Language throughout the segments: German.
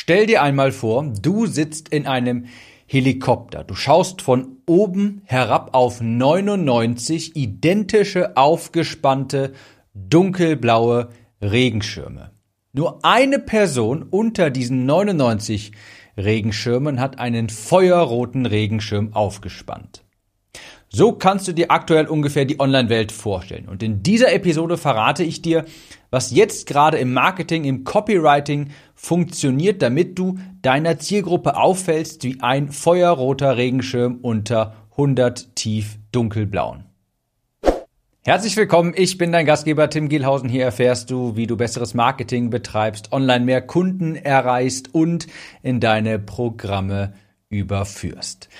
Stell dir einmal vor, du sitzt in einem Helikopter. Du schaust von oben herab auf 99 identische, aufgespannte, dunkelblaue Regenschirme. Nur eine Person unter diesen 99 Regenschirmen hat einen feuerroten Regenschirm aufgespannt. So kannst du dir aktuell ungefähr die Online-Welt vorstellen. Und in dieser Episode verrate ich dir, was jetzt gerade im Marketing, im Copywriting funktioniert, damit du deiner Zielgruppe auffällst wie ein feuerroter Regenschirm unter 100 tief dunkelblauen. Herzlich willkommen, ich bin dein Gastgeber Tim Gielhausen. Hier erfährst du, wie du besseres Marketing betreibst, online mehr Kunden erreichst und in deine Programme überführst.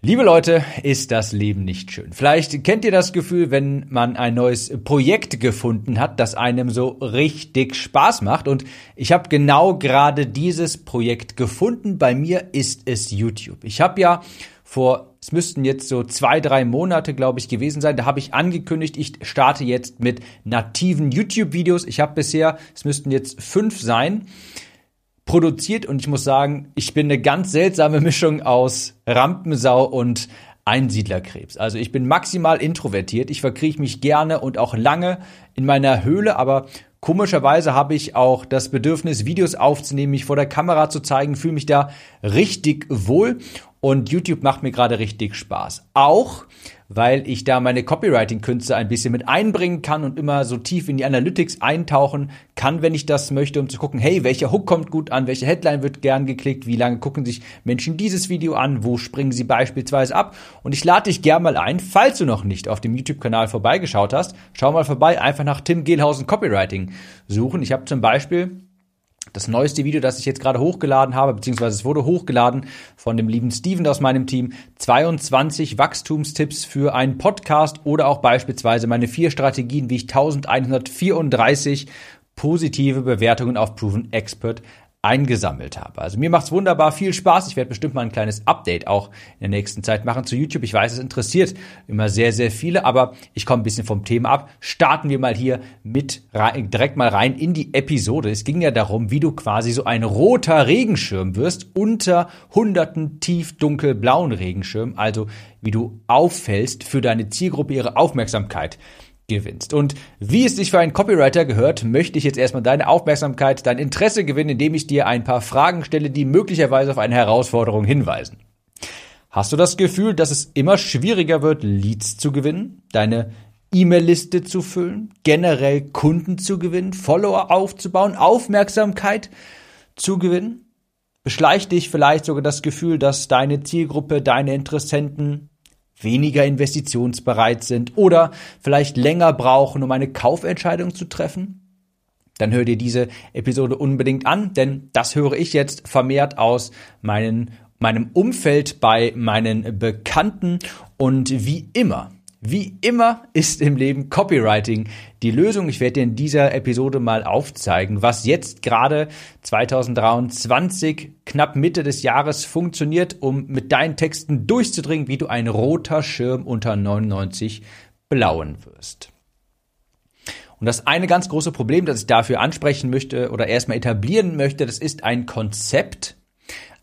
Liebe Leute, ist das Leben nicht schön. Vielleicht kennt ihr das Gefühl, wenn man ein neues Projekt gefunden hat, das einem so richtig Spaß macht. Und ich habe genau gerade dieses Projekt gefunden. Bei mir ist es YouTube. Ich habe ja vor, es müssten jetzt so zwei, drei Monate, glaube ich, gewesen sein. Da habe ich angekündigt, ich starte jetzt mit nativen YouTube-Videos. Ich habe bisher, es müssten jetzt fünf sein produziert und ich muss sagen, ich bin eine ganz seltsame Mischung aus Rampensau und Einsiedlerkrebs. Also ich bin maximal introvertiert, ich verkrieche mich gerne und auch lange in meiner Höhle, aber komischerweise habe ich auch das Bedürfnis, Videos aufzunehmen, mich vor der Kamera zu zeigen, fühle mich da richtig wohl und YouTube macht mir gerade richtig Spaß. Auch weil ich da meine Copywriting-Künste ein bisschen mit einbringen kann und immer so tief in die Analytics eintauchen kann, wenn ich das möchte, um zu gucken, hey, welcher Hook kommt gut an, welche Headline wird gern geklickt, wie lange gucken sich Menschen dieses Video an, wo springen sie beispielsweise ab. Und ich lade dich gern mal ein, falls du noch nicht auf dem YouTube-Kanal vorbeigeschaut hast, schau mal vorbei, einfach nach Tim Gehlhausen Copywriting suchen. Ich habe zum Beispiel das neueste Video, das ich jetzt gerade hochgeladen habe, beziehungsweise es wurde hochgeladen von dem lieben Steven aus meinem Team, 22 Wachstumstipps für einen Podcast oder auch beispielsweise meine vier Strategien, wie ich 1134 positive Bewertungen auf Proven Expert eingesammelt habe. Also mir macht's wunderbar viel Spaß. Ich werde bestimmt mal ein kleines Update auch in der nächsten Zeit machen zu YouTube. Ich weiß, es interessiert immer sehr, sehr viele, aber ich komme ein bisschen vom Thema ab. Starten wir mal hier mit rein, direkt mal rein in die Episode. Es ging ja darum, wie du quasi so ein roter Regenschirm wirst unter hunderten tief dunkelblauen Regenschirmen. Also wie du auffällst für deine Zielgruppe ihre Aufmerksamkeit gewinnst. Und wie es sich für einen Copywriter gehört, möchte ich jetzt erstmal deine Aufmerksamkeit, dein Interesse gewinnen, indem ich dir ein paar Fragen stelle, die möglicherweise auf eine Herausforderung hinweisen. Hast du das Gefühl, dass es immer schwieriger wird, Leads zu gewinnen, deine E-Mail-Liste zu füllen, generell Kunden zu gewinnen, Follower aufzubauen, Aufmerksamkeit zu gewinnen? Beschleicht dich vielleicht sogar das Gefühl, dass deine Zielgruppe, deine Interessenten weniger investitionsbereit sind oder vielleicht länger brauchen, um eine Kaufentscheidung zu treffen? Dann hör dir diese Episode unbedingt an, denn das höre ich jetzt vermehrt aus meinen, meinem Umfeld bei meinen Bekannten und wie immer wie immer ist im Leben Copywriting die Lösung. Ich werde dir in dieser Episode mal aufzeigen, was jetzt gerade 2023, knapp Mitte des Jahres funktioniert, um mit deinen Texten durchzudringen, wie du ein roter Schirm unter 99 blauen wirst. Und das eine ganz große Problem, das ich dafür ansprechen möchte oder erstmal etablieren möchte, das ist ein Konzept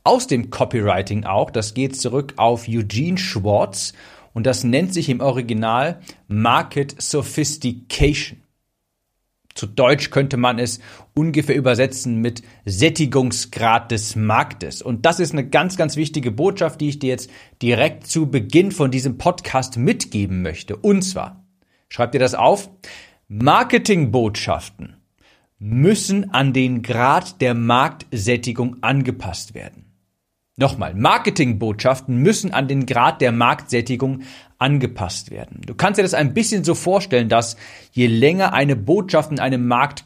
aus dem Copywriting auch. Das geht zurück auf Eugene Schwartz und das nennt sich im Original Market Sophistication. Zu Deutsch könnte man es ungefähr übersetzen mit Sättigungsgrad des Marktes. Und das ist eine ganz, ganz wichtige Botschaft, die ich dir jetzt direkt zu Beginn von diesem Podcast mitgeben möchte. Und zwar, schreib dir das auf, Marketingbotschaften müssen an den Grad der Marktsättigung angepasst werden. Nochmal, Marketingbotschaften müssen an den Grad der Marktsättigung angepasst werden. Du kannst dir das ein bisschen so vorstellen, dass je länger eine Botschaft in einem Markt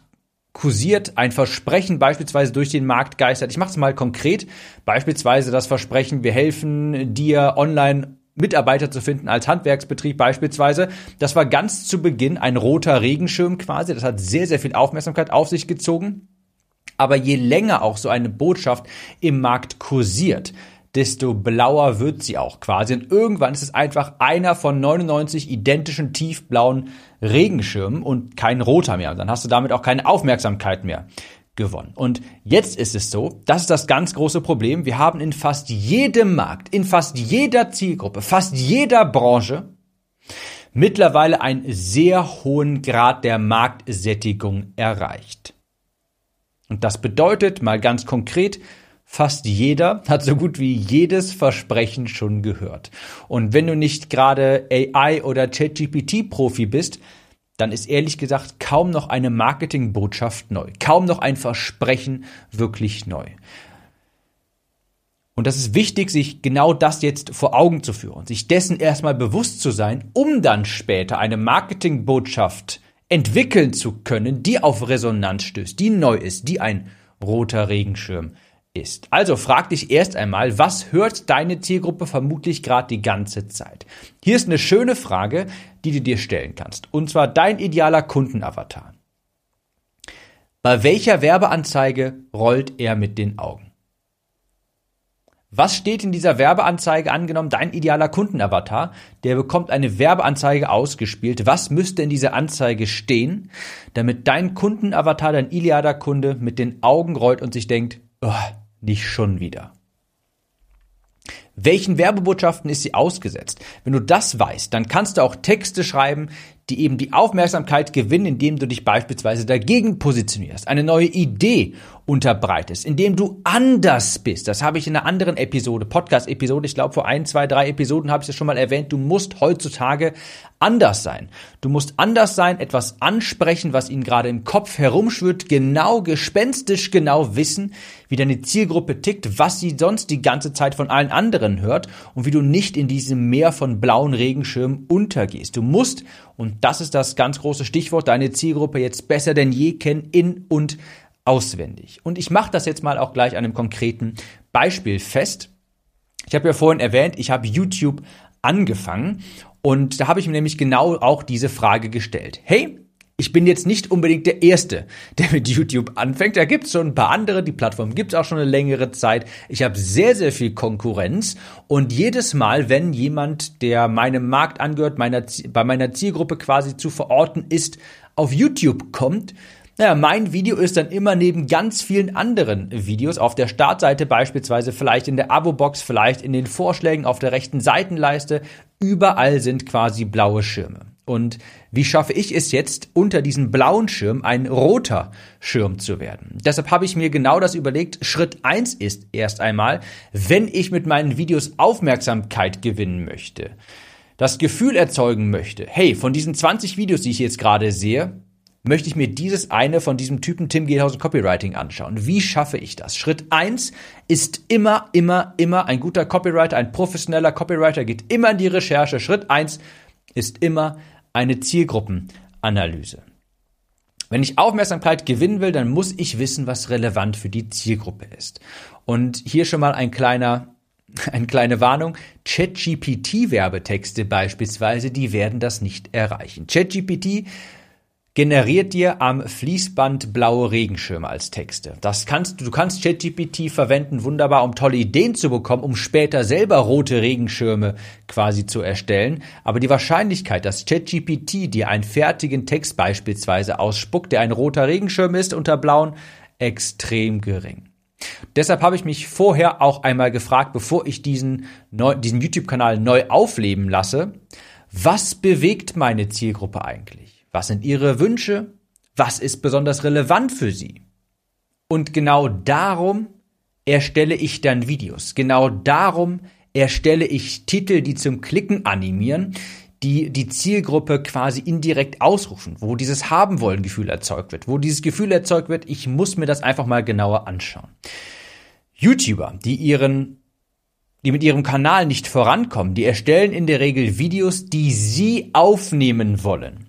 kursiert, ein Versprechen beispielsweise durch den Markt geistert. Ich mache es mal konkret. Beispielsweise das Versprechen, wir helfen dir online Mitarbeiter zu finden als Handwerksbetrieb beispielsweise. Das war ganz zu Beginn ein roter Regenschirm quasi. Das hat sehr, sehr viel Aufmerksamkeit auf sich gezogen. Aber je länger auch so eine Botschaft im Markt kursiert, desto blauer wird sie auch quasi. Und irgendwann ist es einfach einer von 99 identischen tiefblauen Regenschirmen und kein roter mehr. Und dann hast du damit auch keine Aufmerksamkeit mehr gewonnen. Und jetzt ist es so, das ist das ganz große Problem. Wir haben in fast jedem Markt, in fast jeder Zielgruppe, fast jeder Branche mittlerweile einen sehr hohen Grad der Marktsättigung erreicht. Und das bedeutet mal ganz konkret, Fast jeder hat so gut wie jedes Versprechen schon gehört. Und wenn du nicht gerade AI oder ChatGPT-Profi bist, dann ist ehrlich gesagt kaum noch eine Marketingbotschaft neu, kaum noch ein Versprechen wirklich neu. Und das ist wichtig, sich genau das jetzt vor Augen zu führen, sich dessen erstmal bewusst zu sein, um dann später eine Marketingbotschaft entwickeln zu können, die auf Resonanz stößt, die neu ist, die ein roter Regenschirm ist. Also frag dich erst einmal, was hört deine Zielgruppe vermutlich gerade die ganze Zeit? Hier ist eine schöne Frage, die du dir stellen kannst. Und zwar dein idealer Kundenavatar. Bei welcher Werbeanzeige rollt er mit den Augen? Was steht in dieser Werbeanzeige angenommen? Dein idealer Kundenavatar, der bekommt eine Werbeanzeige ausgespielt. Was müsste in dieser Anzeige stehen, damit dein Kundenavatar, dein idealer Kunde mit den Augen rollt und sich denkt, oh, nicht schon wieder. Welchen Werbebotschaften ist sie ausgesetzt? Wenn du das weißt, dann kannst du auch Texte schreiben, die eben die Aufmerksamkeit gewinnen, indem du dich beispielsweise dagegen positionierst, eine neue Idee unterbreitest, indem du anders bist. Das habe ich in einer anderen Episode, Podcast-Episode, ich glaube vor ein, zwei, drei Episoden habe ich das schon mal erwähnt. Du musst heutzutage anders sein. Du musst anders sein, etwas ansprechen, was ihnen gerade im Kopf herumschwirrt, genau, gespenstisch genau wissen, wie deine Zielgruppe tickt, was sie sonst die ganze Zeit von allen anderen hört und wie du nicht in diesem Meer von blauen Regenschirmen untergehst. Du musst, und das ist das ganz große Stichwort, deine Zielgruppe jetzt besser denn je kennen, in und auswendig. Und ich mache das jetzt mal auch gleich an einem konkreten Beispiel fest. Ich habe ja vorhin erwähnt, ich habe YouTube angefangen und da habe ich mir nämlich genau auch diese Frage gestellt. Hey, ich bin jetzt nicht unbedingt der Erste, der mit YouTube anfängt. Da gibt es schon ein paar andere. Die Plattform gibt es auch schon eine längere Zeit. Ich habe sehr, sehr viel Konkurrenz. Und jedes Mal, wenn jemand, der meinem Markt angehört, meiner, bei meiner Zielgruppe quasi zu verorten ist, auf YouTube kommt, naja, mein Video ist dann immer neben ganz vielen anderen Videos auf der Startseite beispielsweise, vielleicht in der Abo-Box, vielleicht in den Vorschlägen auf der rechten Seitenleiste. Überall sind quasi blaue Schirme. Und wie schaffe ich es jetzt, unter diesem blauen Schirm ein roter Schirm zu werden? Deshalb habe ich mir genau das überlegt. Schritt eins ist erst einmal, wenn ich mit meinen Videos Aufmerksamkeit gewinnen möchte, das Gefühl erzeugen möchte, hey, von diesen 20 Videos, die ich jetzt gerade sehe, möchte ich mir dieses eine von diesem Typen Tim Gehlhausen Copywriting anschauen. Wie schaffe ich das? Schritt eins ist immer, immer, immer ein guter Copywriter, ein professioneller Copywriter geht immer in die Recherche. Schritt eins ist immer eine Zielgruppenanalyse. Wenn ich Aufmerksamkeit gewinnen will, dann muss ich wissen, was relevant für die Zielgruppe ist. Und hier schon mal ein kleiner eine kleine Warnung, ChatGPT-Werbetexte beispielsweise, die werden das nicht erreichen. ChatGPT generiert dir am Fließband blaue Regenschirme als Texte. Das kannst du kannst ChatGPT verwenden, wunderbar, um tolle Ideen zu bekommen, um später selber rote Regenschirme quasi zu erstellen. Aber die Wahrscheinlichkeit, dass ChatGPT dir einen fertigen Text beispielsweise ausspuckt, der ein roter Regenschirm ist unter blauen, extrem gering. Deshalb habe ich mich vorher auch einmal gefragt, bevor ich diesen, diesen YouTube-Kanal neu aufleben lasse, was bewegt meine Zielgruppe eigentlich? Was sind ihre Wünsche? Was ist besonders relevant für sie? Und genau darum erstelle ich dann Videos. Genau darum erstelle ich Titel, die zum Klicken animieren, die die Zielgruppe quasi indirekt ausrufen, wo dieses haben wollen Gefühl erzeugt wird, wo dieses Gefühl erzeugt wird, ich muss mir das einfach mal genauer anschauen. YouTuber, die ihren die mit ihrem Kanal nicht vorankommen, die erstellen in der Regel Videos, die sie aufnehmen wollen.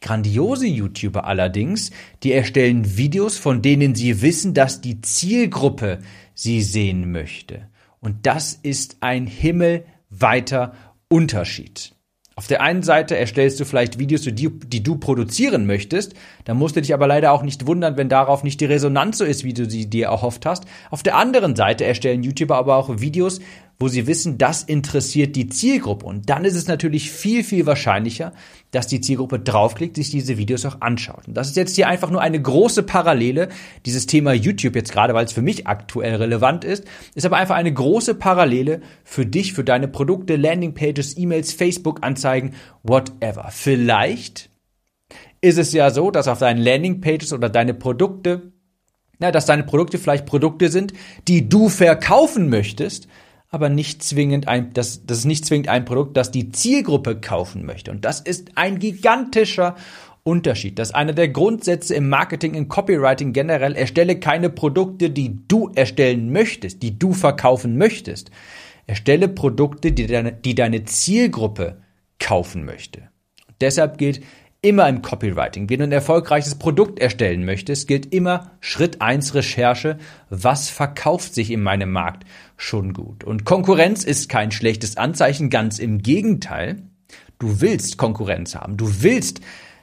Grandiose YouTuber allerdings, die erstellen Videos, von denen sie wissen, dass die Zielgruppe sie sehen möchte. Und das ist ein himmelweiter Unterschied. Auf der einen Seite erstellst du vielleicht Videos, die, du produzieren möchtest, dann musst du dich aber leider auch nicht wundern, wenn darauf nicht die Resonanz so ist, wie du sie dir erhofft hast. Auf der anderen Seite erstellen YouTuber aber auch Videos, wo sie wissen, das interessiert die Zielgruppe. Und dann ist es natürlich viel, viel wahrscheinlicher, dass die Zielgruppe draufklickt, sich diese Videos auch anschaut. Und das ist jetzt hier einfach nur eine große Parallele, dieses Thema YouTube jetzt gerade, weil es für mich aktuell relevant ist, ist aber einfach eine große Parallele für dich, für deine Produkte, Landingpages, E-Mails, Facebook-Anzeigen, whatever. Vielleicht ist es ja so, dass auf deinen Landingpages oder deine Produkte na, dass deine Produkte vielleicht Produkte sind, die du verkaufen möchtest, aber nicht zwingend ein, das, das ist nicht zwingend ein Produkt, das die Zielgruppe kaufen möchte. Und das ist ein gigantischer Unterschied. Das ist einer der Grundsätze im Marketing, im Copywriting generell. Erstelle keine Produkte, die du erstellen möchtest, die du verkaufen möchtest. Erstelle Produkte, die deine, die deine Zielgruppe kaufen möchte. Und deshalb gilt, immer im Copywriting. Wenn du ein erfolgreiches Produkt erstellen möchtest, gilt immer Schritt eins Recherche. Was verkauft sich in meinem Markt schon gut? Und Konkurrenz ist kein schlechtes Anzeichen, ganz im Gegenteil. Du willst Konkurrenz haben. Du willst,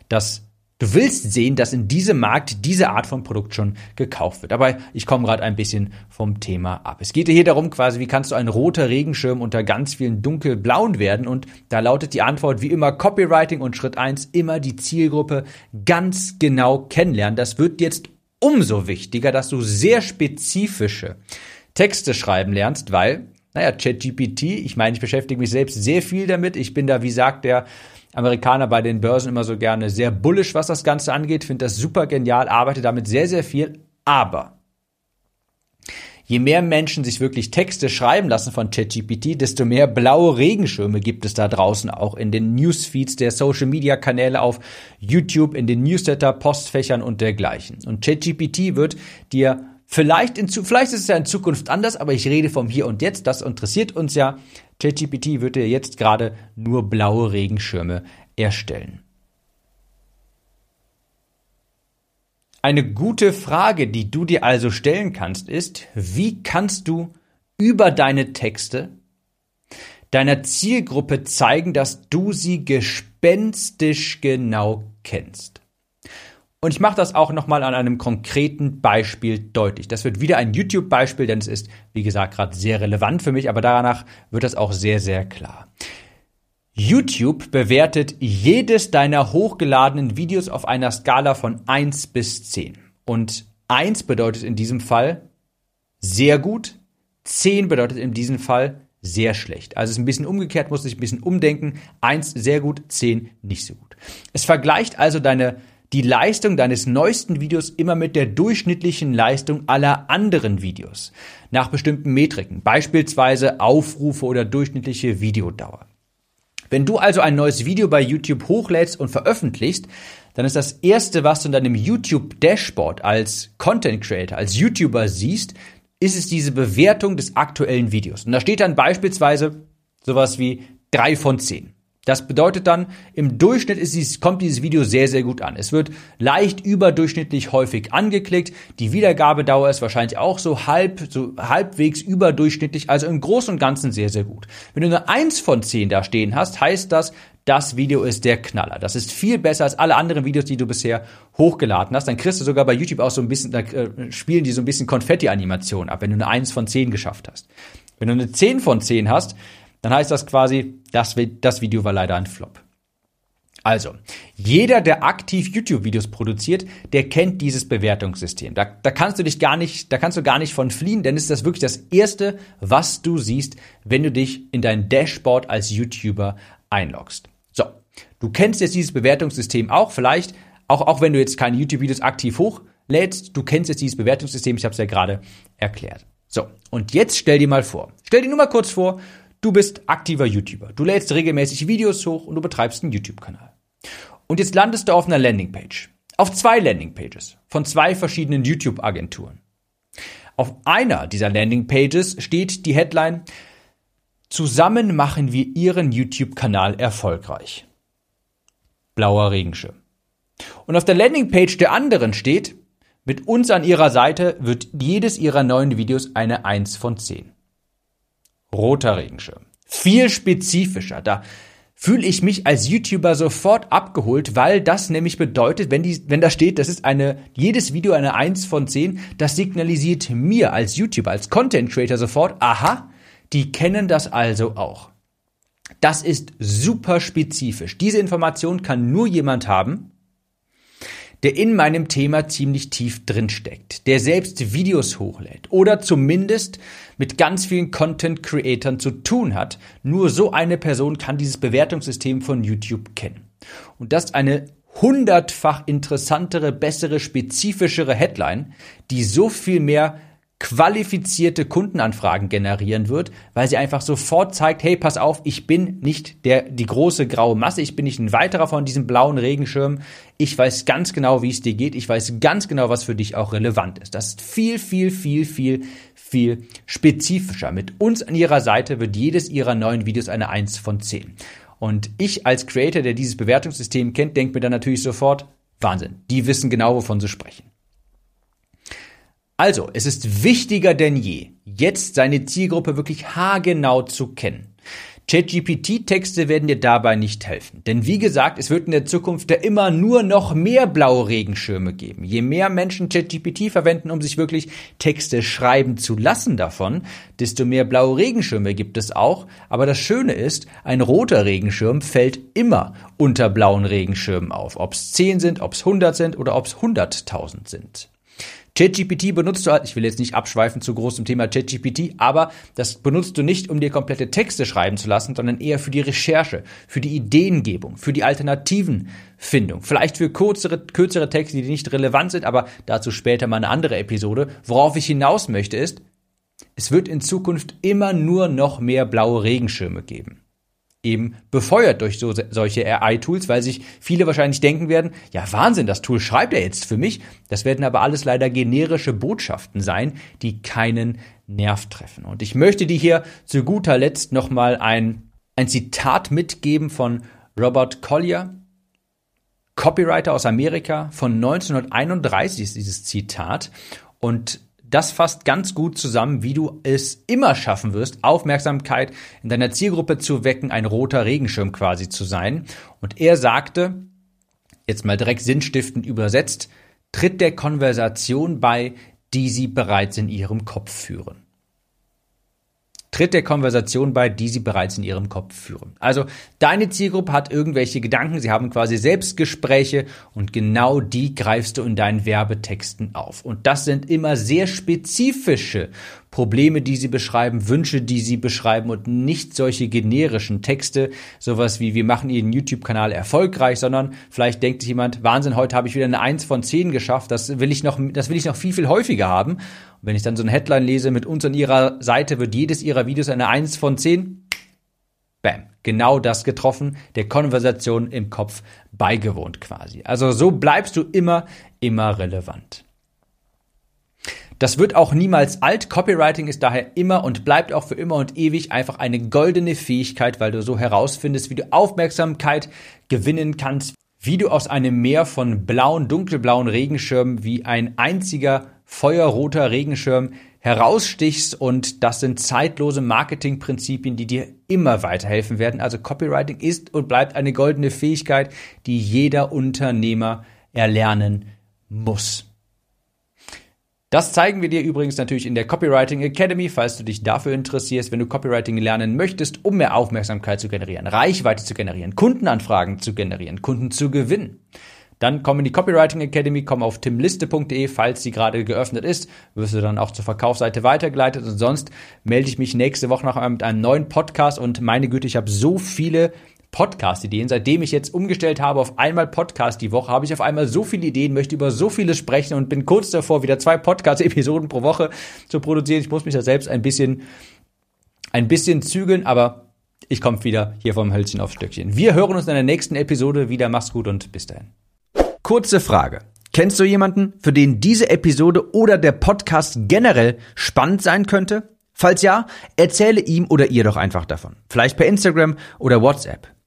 dass Du willst sehen, dass in diesem Markt diese Art von Produkt schon gekauft wird. Aber ich komme gerade ein bisschen vom Thema ab. Es geht hier darum, quasi, wie kannst du ein roter Regenschirm unter ganz vielen dunkelblauen werden? Und da lautet die Antwort wie immer Copywriting und Schritt eins immer die Zielgruppe ganz genau kennenlernen. Das wird jetzt umso wichtiger, dass du sehr spezifische Texte schreiben lernst, weil naja, ChatGPT, ich meine, ich beschäftige mich selbst sehr viel damit. Ich bin da, wie sagt der Amerikaner bei den Börsen immer so gerne sehr bullisch, was das Ganze angeht, finde das super genial, arbeite damit sehr, sehr viel. Aber je mehr Menschen sich wirklich Texte schreiben lassen von ChatGPT, desto mehr blaue Regenschirme gibt es da draußen auch in den Newsfeeds der Social Media Kanäle auf YouTube, in den Newsletter, Postfächern und dergleichen. Und ChatGPT wird dir Vielleicht, in, vielleicht ist es ja in Zukunft anders, aber ich rede vom Hier und Jetzt. Das interessiert uns ja. ChatGPT wird ja jetzt gerade nur blaue Regenschirme erstellen. Eine gute Frage, die du dir also stellen kannst, ist, wie kannst du über deine Texte deiner Zielgruppe zeigen, dass du sie gespenstisch genau kennst? Und ich mache das auch nochmal an einem konkreten Beispiel deutlich. Das wird wieder ein YouTube-Beispiel, denn es ist, wie gesagt, gerade sehr relevant für mich, aber danach wird das auch sehr, sehr klar. YouTube bewertet jedes deiner hochgeladenen Videos auf einer Skala von 1 bis 10. Und 1 bedeutet in diesem Fall sehr gut, 10 bedeutet in diesem Fall sehr schlecht. Also es ist ein bisschen umgekehrt, muss sich ein bisschen umdenken. 1 sehr gut, 10 nicht so gut. Es vergleicht also deine die Leistung deines neuesten Videos immer mit der durchschnittlichen Leistung aller anderen Videos nach bestimmten Metriken, beispielsweise Aufrufe oder durchschnittliche Videodauer. Wenn du also ein neues Video bei YouTube hochlädst und veröffentlichst, dann ist das erste, was du in deinem YouTube Dashboard als Content Creator, als YouTuber siehst, ist es diese Bewertung des aktuellen Videos. Und da steht dann beispielsweise sowas wie drei von zehn. Das bedeutet dann, im Durchschnitt ist dies, kommt dieses Video sehr, sehr gut an. Es wird leicht überdurchschnittlich häufig angeklickt. Die Wiedergabedauer ist wahrscheinlich auch so halb, so halbwegs überdurchschnittlich, also im Großen und Ganzen sehr, sehr gut. Wenn du eine 1 von 10 da stehen hast, heißt das, das Video ist der Knaller. Das ist viel besser als alle anderen Videos, die du bisher hochgeladen hast. Dann kriegst du sogar bei YouTube auch so ein bisschen, da äh, spielen die so ein bisschen Konfetti-Animationen ab, wenn du eine 1 von 10 geschafft hast. Wenn du eine 10 von 10 hast, dann heißt das quasi, das, das Video war leider ein Flop. Also, jeder, der aktiv YouTube-Videos produziert, der kennt dieses Bewertungssystem. Da, da kannst du dich gar nicht, da kannst du gar nicht von fliehen, denn ist das wirklich das erste, was du siehst, wenn du dich in dein Dashboard als YouTuber einloggst. So. Du kennst jetzt dieses Bewertungssystem auch, vielleicht, auch, auch wenn du jetzt keine YouTube-Videos aktiv hochlädst, du kennst jetzt dieses Bewertungssystem, ich habe es ja gerade erklärt. So. Und jetzt stell dir mal vor, stell dir nur mal kurz vor, Du bist aktiver YouTuber. Du lädst regelmäßig Videos hoch und du betreibst einen YouTube-Kanal. Und jetzt landest du auf einer Landingpage. Auf zwei Landingpages von zwei verschiedenen YouTube-Agenturen. Auf einer dieser Landingpages steht die Headline Zusammen machen wir Ihren YouTube-Kanal erfolgreich. Blauer Regenschirm. Und auf der Landingpage der anderen steht, mit uns an Ihrer Seite wird jedes Ihrer neuen Videos eine 1 von 10 roter Regenschirm. Viel spezifischer. Da fühle ich mich als YouTuber sofort abgeholt, weil das nämlich bedeutet, wenn, die, wenn da steht, das ist eine, jedes Video eine 1 von 10, das signalisiert mir als YouTuber, als Content Creator sofort, aha, Die kennen das also auch. Das ist super spezifisch. Diese Information kann nur jemand haben, der in meinem Thema ziemlich tief drin steckt, der selbst Videos hochlädt oder zumindest mit ganz vielen Content Creatern zu tun hat. Nur so eine Person kann dieses Bewertungssystem von YouTube kennen. Und das eine hundertfach interessantere, bessere, spezifischere Headline, die so viel mehr qualifizierte Kundenanfragen generieren wird, weil sie einfach sofort zeigt, hey, pass auf, ich bin nicht der, die große graue Masse, ich bin nicht ein weiterer von diesem blauen Regenschirm. Ich weiß ganz genau, wie es dir geht. Ich weiß ganz genau, was für dich auch relevant ist. Das ist viel, viel, viel, viel, viel spezifischer. Mit uns an ihrer Seite wird jedes ihrer neuen Videos eine 1 von 10. Und ich als Creator, der dieses Bewertungssystem kennt, denke mir dann natürlich sofort, Wahnsinn, die wissen genau, wovon sie sprechen. Also, es ist wichtiger denn je, jetzt seine Zielgruppe wirklich haargenau zu kennen. ChatGPT-Texte werden dir dabei nicht helfen. Denn wie gesagt, es wird in der Zukunft ja immer nur noch mehr blaue Regenschirme geben. Je mehr Menschen ChatGPT verwenden, um sich wirklich Texte schreiben zu lassen davon, desto mehr blaue Regenschirme gibt es auch. Aber das Schöne ist, ein roter Regenschirm fällt immer unter blauen Regenschirmen auf. Ob es 10 sind, ob es 100 sind oder ob es 100.000 sind. ChatGPT benutzt du halt, ich will jetzt nicht abschweifen zu großem Thema ChatGPT, aber das benutzt du nicht, um dir komplette Texte schreiben zu lassen, sondern eher für die Recherche, für die Ideengebung, für die Alternativenfindung, vielleicht für kürzere, kürzere Texte, die nicht relevant sind, aber dazu später mal eine andere Episode. Worauf ich hinaus möchte ist, es wird in Zukunft immer nur noch mehr blaue Regenschirme geben eben befeuert durch so, solche AI-Tools, weil sich viele wahrscheinlich denken werden, ja Wahnsinn, das Tool schreibt er jetzt für mich. Das werden aber alles leider generische Botschaften sein, die keinen Nerv treffen. Und ich möchte dir hier zu guter Letzt nochmal ein, ein Zitat mitgeben von Robert Collier, Copywriter aus Amerika. Von 1931 ist dieses Zitat. Und das fasst ganz gut zusammen, wie du es immer schaffen wirst, Aufmerksamkeit in deiner Zielgruppe zu wecken, ein roter Regenschirm quasi zu sein. Und er sagte, jetzt mal direkt sinnstiftend übersetzt, tritt der Konversation bei, die sie bereits in ihrem Kopf führen tritt der Konversation bei, die sie bereits in ihrem Kopf führen. Also deine Zielgruppe hat irgendwelche Gedanken, sie haben quasi Selbstgespräche und genau die greifst du in deinen Werbetexten auf. Und das sind immer sehr spezifische Probleme, die sie beschreiben, Wünsche, die sie beschreiben und nicht solche generischen Texte, sowas wie wir machen ihren YouTube-Kanal erfolgreich, sondern vielleicht denkt sich jemand, Wahnsinn, heute habe ich wieder eine Eins von zehn geschafft, das will ich noch, das will ich noch viel, viel häufiger haben. Und wenn ich dann so eine Headline lese, mit uns an ihrer Seite wird jedes ihrer Videos eine Eins von zehn, Bam. Genau das getroffen, der Konversation im Kopf beigewohnt quasi. Also so bleibst du immer, immer relevant. Das wird auch niemals alt. Copywriting ist daher immer und bleibt auch für immer und ewig einfach eine goldene Fähigkeit, weil du so herausfindest, wie du Aufmerksamkeit gewinnen kannst, wie du aus einem Meer von blauen, dunkelblauen Regenschirmen wie ein einziger feuerroter Regenschirm herausstichst und das sind zeitlose Marketingprinzipien, die dir immer weiterhelfen werden. Also Copywriting ist und bleibt eine goldene Fähigkeit, die jeder Unternehmer erlernen muss. Das zeigen wir dir übrigens natürlich in der Copywriting Academy, falls du dich dafür interessierst, wenn du Copywriting lernen möchtest, um mehr Aufmerksamkeit zu generieren, Reichweite zu generieren, Kundenanfragen zu generieren, Kunden zu gewinnen. Dann komm in die Copywriting Academy, komm auf timliste.de, falls sie gerade geöffnet ist, wirst du dann auch zur Verkaufsseite weitergeleitet. Und sonst melde ich mich nächste Woche noch mit einem neuen Podcast. Und meine Güte, ich habe so viele Podcast-Ideen. Seitdem ich jetzt umgestellt habe auf einmal Podcast die Woche, habe ich auf einmal so viele Ideen, möchte über so vieles sprechen und bin kurz davor, wieder zwei Podcast-Episoden pro Woche zu produzieren. Ich muss mich da selbst ein bisschen, ein bisschen zügeln, aber ich komme wieder hier vom Hölzchen aufs Stöckchen. Wir hören uns in der nächsten Episode wieder. Mach's gut und bis dahin. Kurze Frage. Kennst du jemanden, für den diese Episode oder der Podcast generell spannend sein könnte? Falls ja, erzähle ihm oder ihr doch einfach davon. Vielleicht per Instagram oder WhatsApp.